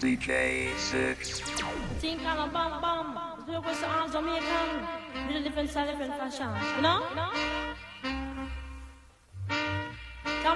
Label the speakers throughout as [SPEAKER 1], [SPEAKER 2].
[SPEAKER 1] DJ6.
[SPEAKER 2] Think I'm a bomb bomb. Look the arms of me, different style, different fashion. You know? You know?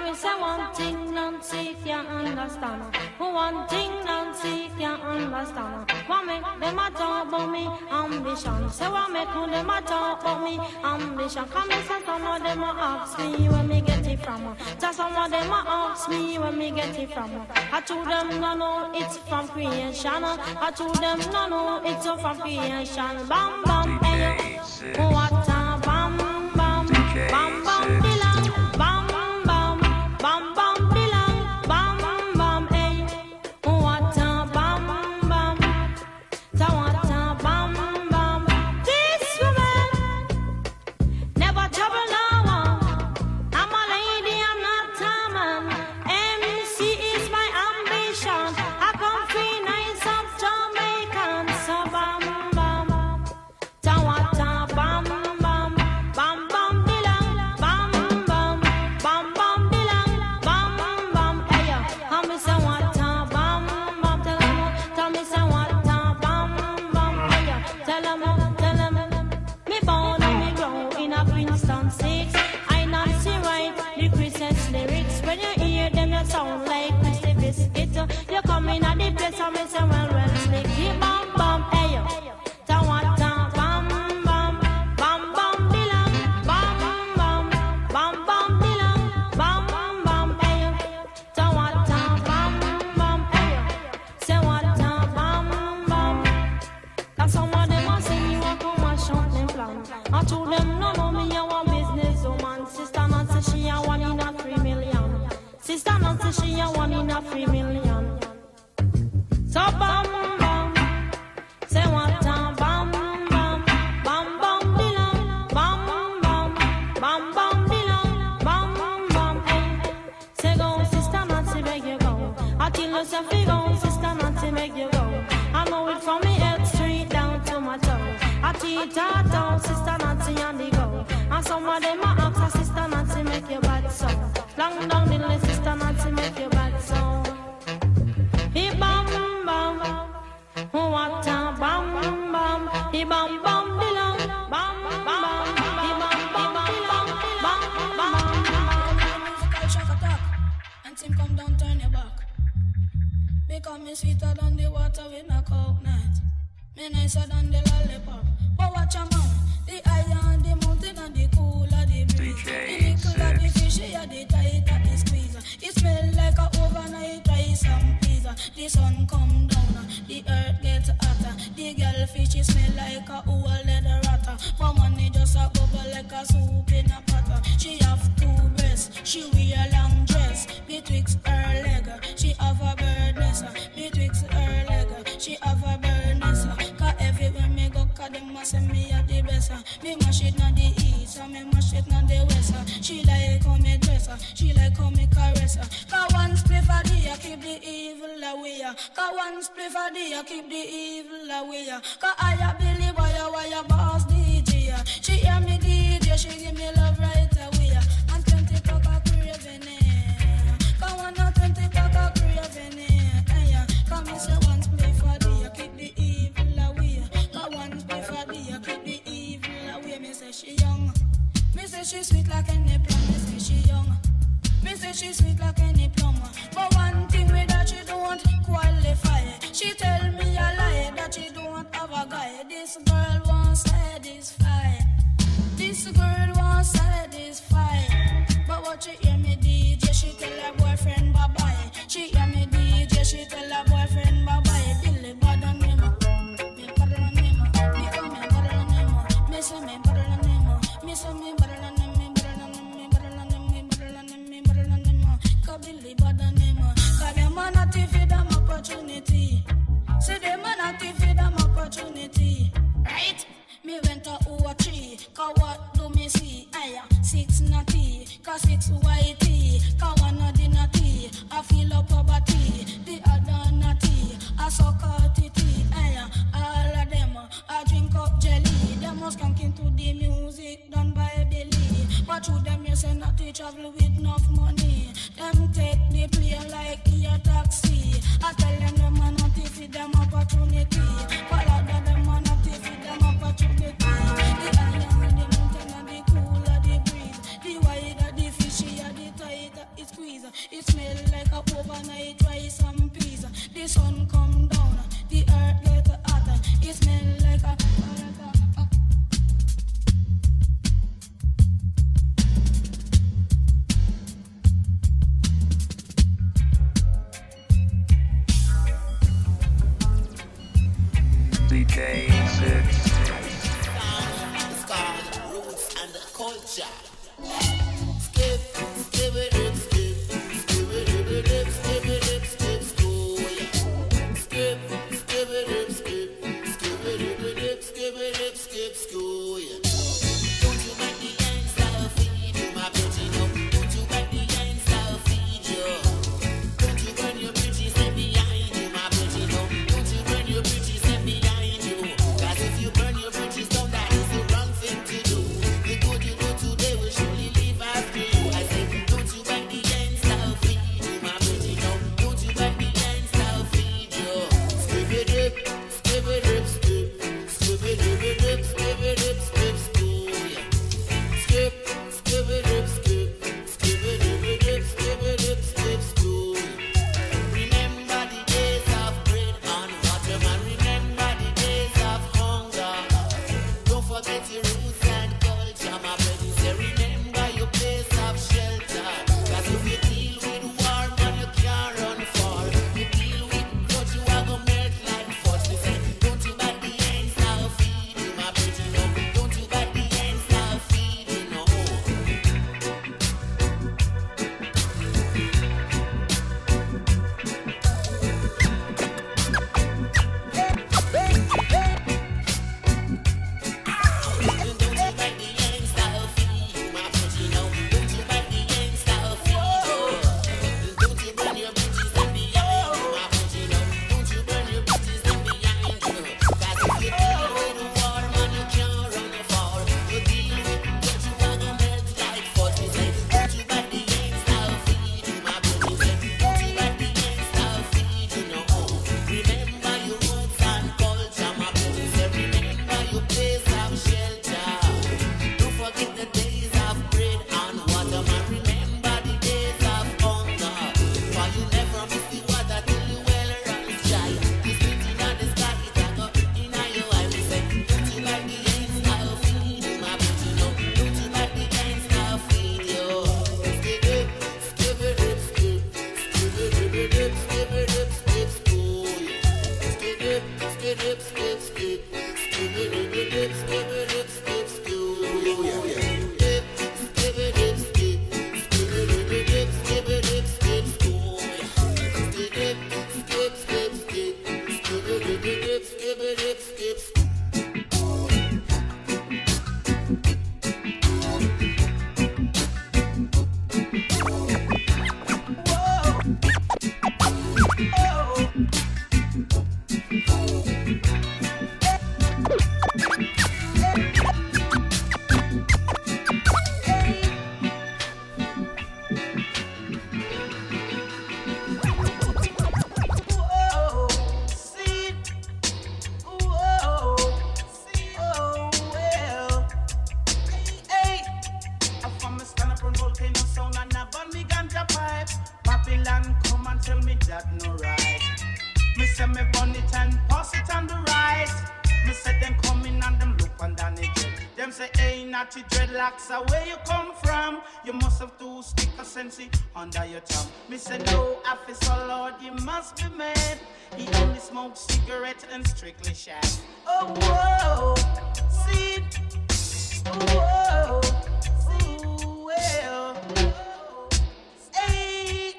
[SPEAKER 2] me say one thing Nancy can't understand For one thing Nancy can't understand What make them a talk about me ambition Say what make them a talk about me ambition Come me say some of them a ask me where me get it from Just some of them a ask me where me get it from I told them no no it's from creation I told them no no it's from creation Bam bam hey, what a bam bam bam Cause your figure sister not to make you go. I know it from me head straight down to my toe. I teach her down, sister not to on go. And some of them I ask sister not to make you bad so. Long down
[SPEAKER 3] me sweeter than the water with a coconut. Me nicer than the lollipop. But watch a man, the iron, the mountain, and the cooler the breeze.
[SPEAKER 1] DJ
[SPEAKER 3] the nickel of the fishy, and the tighter the squeeze. It smell like a overnight rice and pizza. The sun come down. one spliff the, day, keep the evil away. Cause I a Billy boy, I a boss DJ. She hear me DJ, she give me love. say,
[SPEAKER 4] hey, naughty dreadlocks, uh, where you come from? You must have two stick of sense under your tongue. Me say, no, officer, Lord, you must be mad. He only smokes cigarettes and strictly shag. Oh, whoa, see, Oh, whoa, see, well, hey,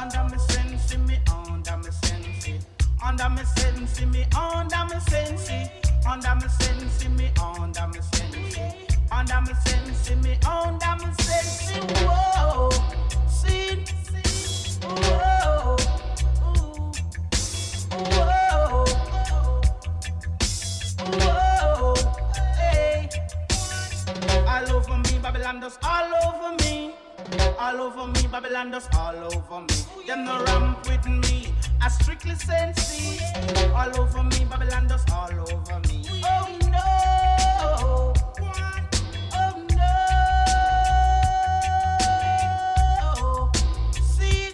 [SPEAKER 4] under me sense, me under me sense, under me sense, me under me sense. Under my sin, me under my sin. Under my sin, me under my sin. Whoa, sin, whoa, whoa, whoa, hey. All over me, Babylon all over me. All over me, Babylon does all over me. Them no ramp with me. I strictly sense all over me, Babylon dust all over me. Oh no. Oh no. See,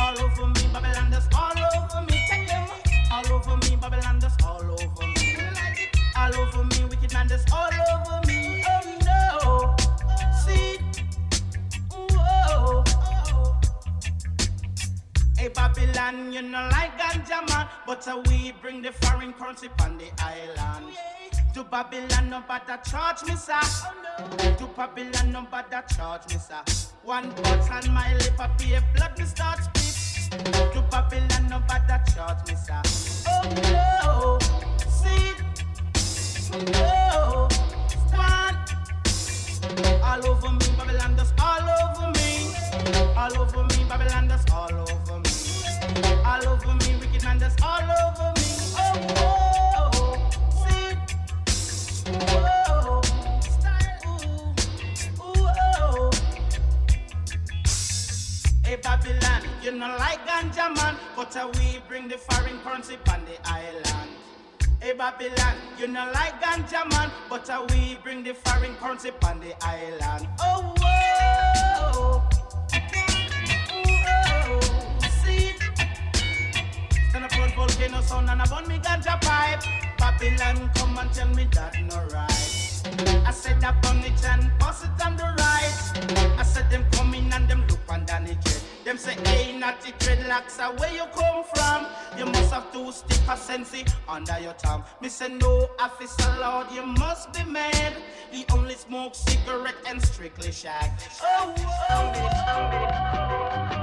[SPEAKER 4] all over me, Babylon dust all over me. Take them all over me, Babylon all over me. All over me, wicked man dust all over me. Babylon, you know like ganja man, but uh, we bring the foreign currency on the island. To Babylon, no bother charge me, sir. To Babylon, no bother charge me, sir. One touch on my lip, I pay blood, me start spit. To Babylon, no bother charge me, sir. Oh no, see, no, one. All over me, Babylon, that's all over me. All over me, Babylon, that's all over me. All over me, wicked man, that's all over me. Oh, whoa, see, whoa, style, ooh, oh. Hey Babylon, you know like ganja man, but uh, we bring the foreign currency the island. Hey Babylon, you know like ganja man, but uh, we bring the foreign currency the island. Oh whoa, on volcano sound and I burn me ganja pipe. Babylon come and tell me that no right. I said up on it and pass it on the right. I said them come in and them look under the jet. Them say, hey, the dreadlocks, uh, where you come from? You must have two stick of sensi under your tongue. Me say, no, officer Lord, you must be mad. He only smoke cigarette and strictly shag. Oh, oh.
[SPEAKER 5] Early,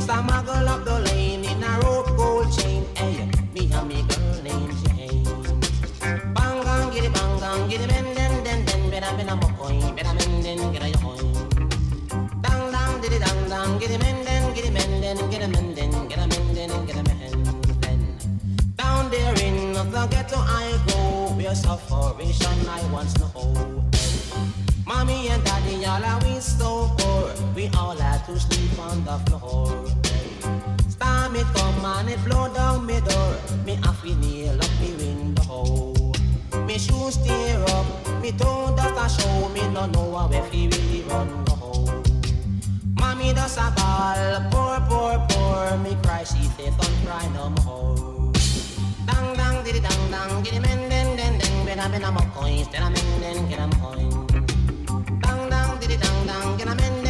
[SPEAKER 5] just a muggle up the lane in a rope gold chain. Hey, me and me girl named Jane. Bang bang, giddy bang bang, giddy ben den den den, better ben a mokoin, better men den a yoin. Dang dang, diddy dang dang, giddy men den, giddy men den, a men den, a men den, a men den. Down there in the ghetto I go, where sufferation I once know. Mommy and daddy all are we so poor, we all had to sleep on the floor. Storm it come and it blow down me door, me have to nail up me window. Me shoes tear up, me toe does a show me no know where fi really run go. Mommy does a ball, poor, poor, poor. Me cry, she say, son, cry no more. Dang, dang, diddy, dang, dang, giddy, men, den, den, den, ben, a, ben, a, mo, coins, den, a, men, den, get a, coin. Oh, Dang, dang, get a, men,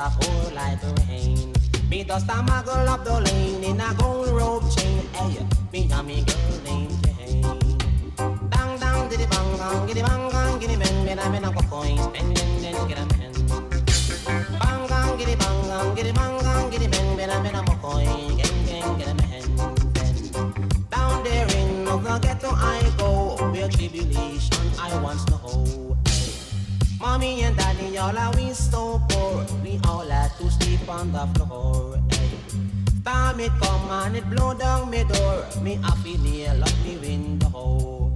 [SPEAKER 5] a pour like rain. Me just a muggle up the lane in a gold rope chain. Hey, me and me girl named Jane. Dang dang diddy bang bang, giddy bang bang, giddy men, men, men, a coin, spend then then get a men. Bang bang, giddy bang bang, giddy bang bang, giddy men, men, men, a coin, gang gang, get a. Then down there in the ghetto I go, where tribulation I once know. Mommy and daddy, all are we so on the floor. Eh. Hey. Storm it come and it blow down me door, me happy nail up me window.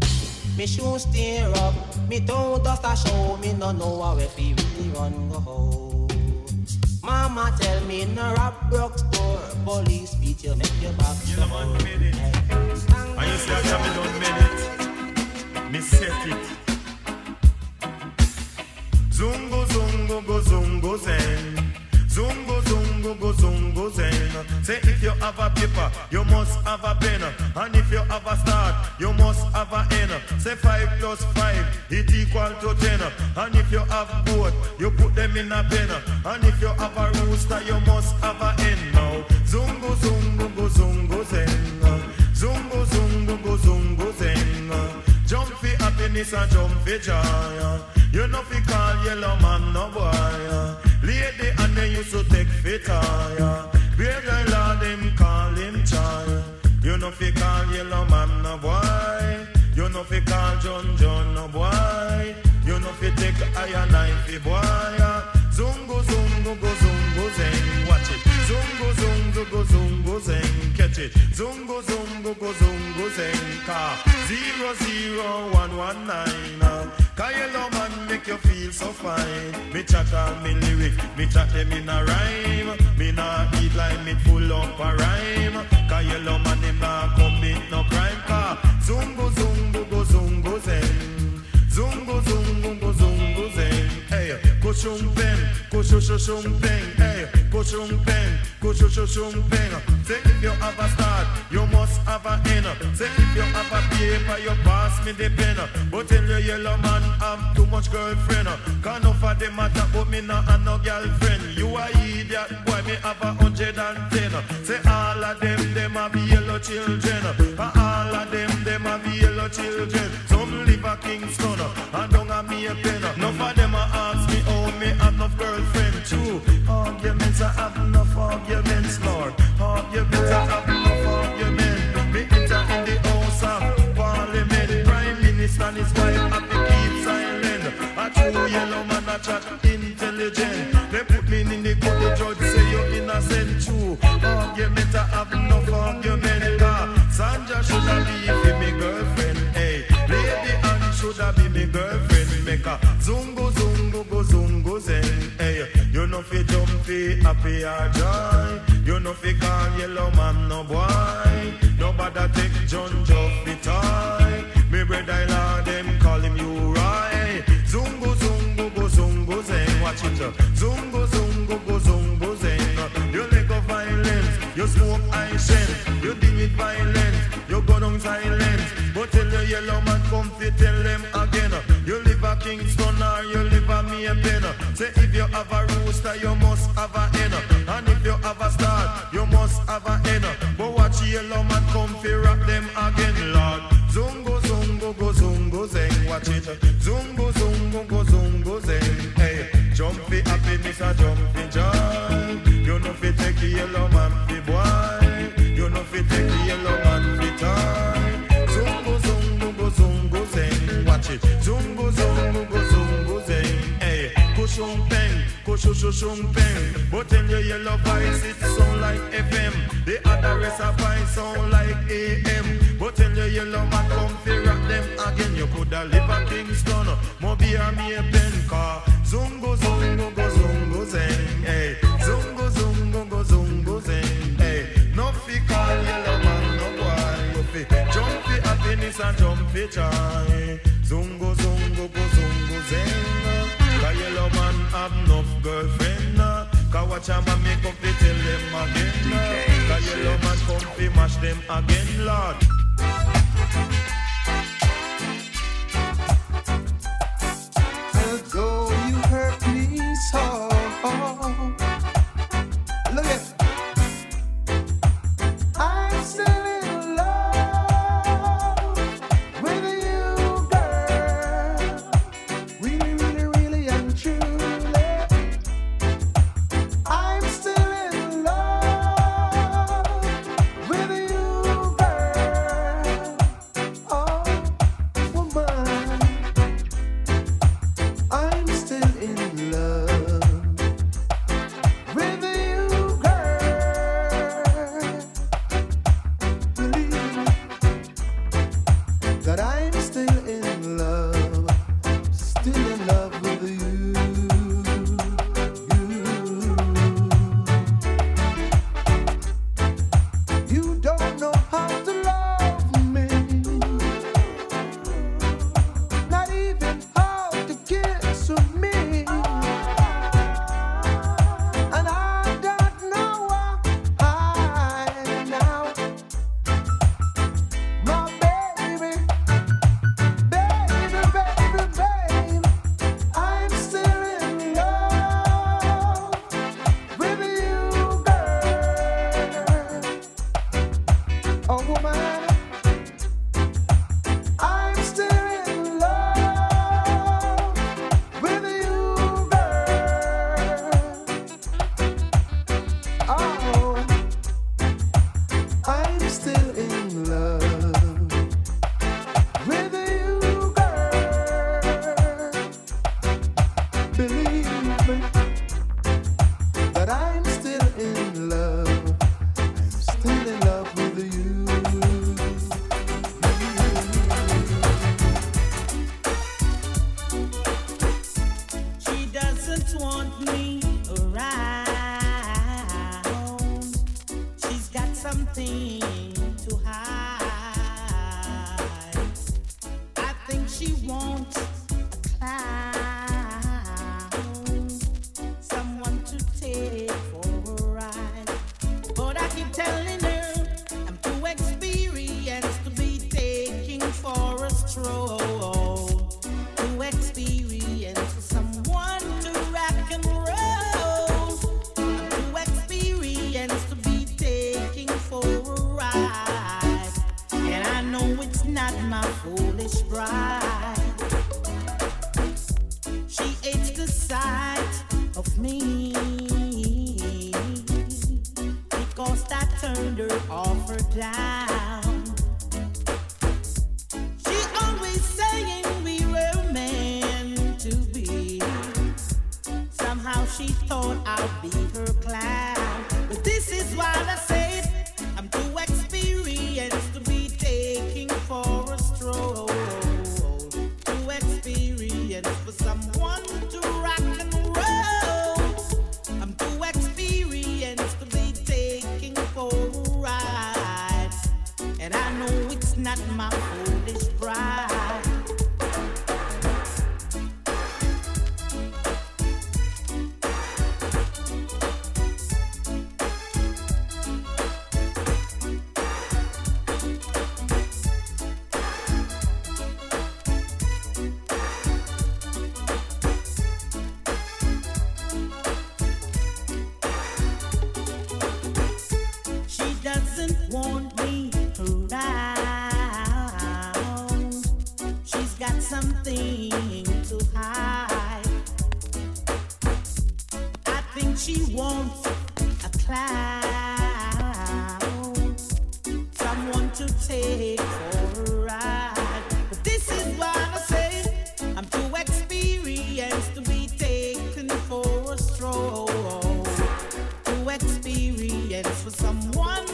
[SPEAKER 5] Me shoes tear up, me toe dust a show, me no know where fi really run go. Mama tell me no rob broke store, police beat you make your back
[SPEAKER 6] You know it. And you eh. see I jam it done made it. Me set it. Zungo zungo go zungo zen. Zungo have a paper, you must have a pen. And if you have a start, you must have a end. Say five plus five, it equal to ten. And if you have both, you put them in a pen. And if you have a rooster, you must have a hen. Now, zungo zungo go zungo zen. Zungo zungo go zungo zen. Jump for happiness and jump for joy. You know fi call yellow man no boy. Lady and they used to take fit Bear guy lord him call him child. You know fi call yellow man no boy. You know fi call John John no boy. You know fi take iron knife fi boy. Zungo zungo go zungo zeng. Watch it. Zungo zungo go zungo zeng. Catch it. Zungo zungo go zungo zeng. Car zero zero one one nine. Cause yellow make you feel so fine. Me chat all me lyric, me chat them in a rhyme. Me nah eat like me full up a rhyme. Cause yellow man him nah commit no crime. Car zungo zungo go zungo zeng. Zungo zungo. Hey, kushum pen, kushushum pen. Eh, hey, kushum pen, kushushum pen. Say if you have a start, you must have a end. Say if you have a paper, you pass me the pen. But tell your yellow man I'm too much girlfriend. Can enough of them matter, but me not have no girlfriend. You a idiot, boy, me have a hundred and ten. Say all of them, them a be yellow children. All of them, them a be yellow children. Some live a Kingston, and don't have me a pen. Enough of them a ask oh, me enough girlfriend too. Arguments, I have enough arguments, Lord. Arguments, I have enough arguments. Me enter in the house uh, of parliament. Prime minister and his wife have to keep silent. A true yellow man, a chat intelligent. They put me in the court, the judge say you're innocent too. Argument, I have enough argument. Car uh, Sandra should have be for me girlfriend. Hey, lady Anne should have be me girlfriend. Make a zungo zungo go zungo zen. Hey, you know fi jump fi happy or joy. You know fi call yellow man no boy. Nobody take John Joff the toy. Me brother Lord them call him you right. Zungo zungo go zungo zen. Watch it. uh. Zungo zungo go zungo zen. You leg of violence. You smoke I shen. You deal with violence. You go down silence. But tell the yellow man come fi tell them again. You live a Kingston Say if you have a rooster, you must have a hen. And if you have a star, you must have a hen. But watch yellow man come fi rock them again, kushushum peng. But tell your yellow voice it sound like FM. The other rest of voice sound like AM. But tell your yellow man come fi rock them again. You coulda live a Kingston, Moby or me a pen car. Zungo zungo go zungo zeng. Hey, zungo zungo go zungo zeng. Hey, no fi call yellow man no boy. You fi jump fi happiness and jump fi joy. Zungo zungo go zungo zeng. Cause yellow man have enough girlfriend. uh. Cause watch a man make up fi tell them again. uh. Cause yellow man come fi mash them again, Lord.
[SPEAKER 7] Off experienced for someone